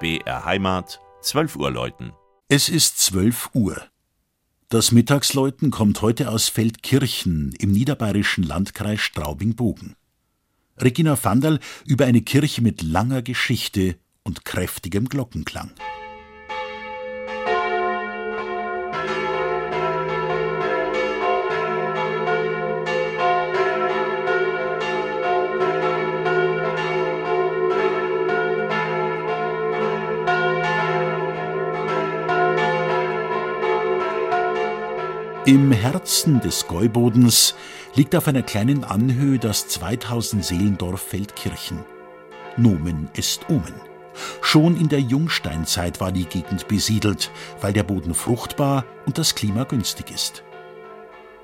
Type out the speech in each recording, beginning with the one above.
BR Heimat, 12 Uhr läuten. Es ist 12 Uhr. Das Mittagsläuten kommt heute aus Feldkirchen im niederbayerischen Landkreis Straubing-Bogen. Regina Vandal über eine Kirche mit langer Geschichte und kräftigem Glockenklang. Im Herzen des Gäubodens liegt auf einer kleinen Anhöhe das 2000 Seelendorf Feldkirchen. Nomen ist Omen. Schon in der Jungsteinzeit war die Gegend besiedelt, weil der Boden fruchtbar und das Klima günstig ist.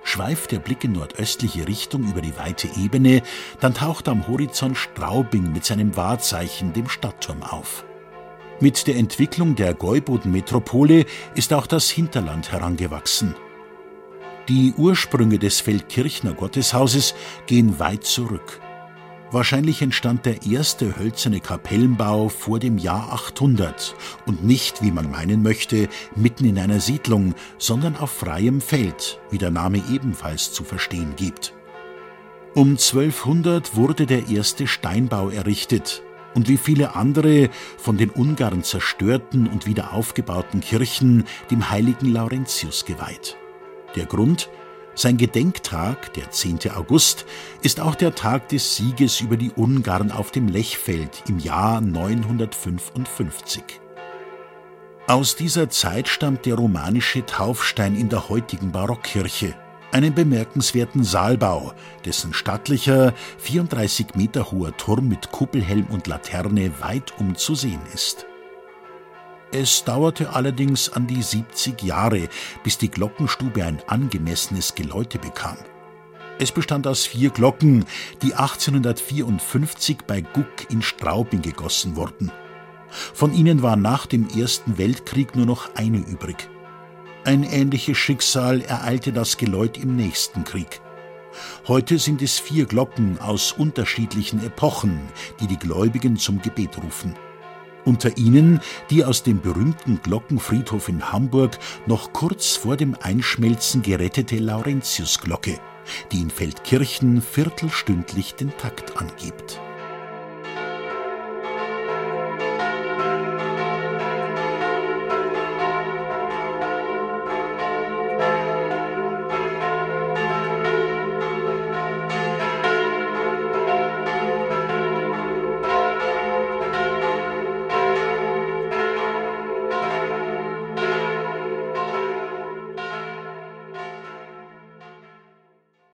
Schweift der Blick in nordöstliche Richtung über die weite Ebene, dann taucht am Horizont Straubing mit seinem Wahrzeichen, dem Stadtturm, auf. Mit der Entwicklung der Gäuboden-Metropole ist auch das Hinterland herangewachsen. Die Ursprünge des Feldkirchner Gotteshauses gehen weit zurück. Wahrscheinlich entstand der erste hölzerne Kapellenbau vor dem Jahr 800 und nicht, wie man meinen möchte, mitten in einer Siedlung, sondern auf freiem Feld, wie der Name ebenfalls zu verstehen gibt. Um 1200 wurde der erste Steinbau errichtet und wie viele andere von den Ungarn zerstörten und wieder aufgebauten Kirchen dem heiligen Laurentius geweiht. Der Grund? Sein Gedenktag, der 10. August, ist auch der Tag des Sieges über die Ungarn auf dem Lechfeld im Jahr 955. Aus dieser Zeit stammt der romanische Taufstein in der heutigen Barockkirche, einen bemerkenswerten Saalbau, dessen stattlicher, 34 Meter hoher Turm mit Kuppelhelm und Laterne weitum zu sehen ist. Es dauerte allerdings an die 70 Jahre, bis die Glockenstube ein angemessenes Geläute bekam. Es bestand aus vier Glocken, die 1854 bei Guck in Straubing gegossen wurden. Von ihnen war nach dem Ersten Weltkrieg nur noch eine übrig. Ein ähnliches Schicksal ereilte das Geläut im nächsten Krieg. Heute sind es vier Glocken aus unterschiedlichen Epochen, die die Gläubigen zum Gebet rufen. Unter ihnen die aus dem berühmten Glockenfriedhof in Hamburg noch kurz vor dem Einschmelzen gerettete Laurentiusglocke, die in Feldkirchen viertelstündlich den Takt angibt.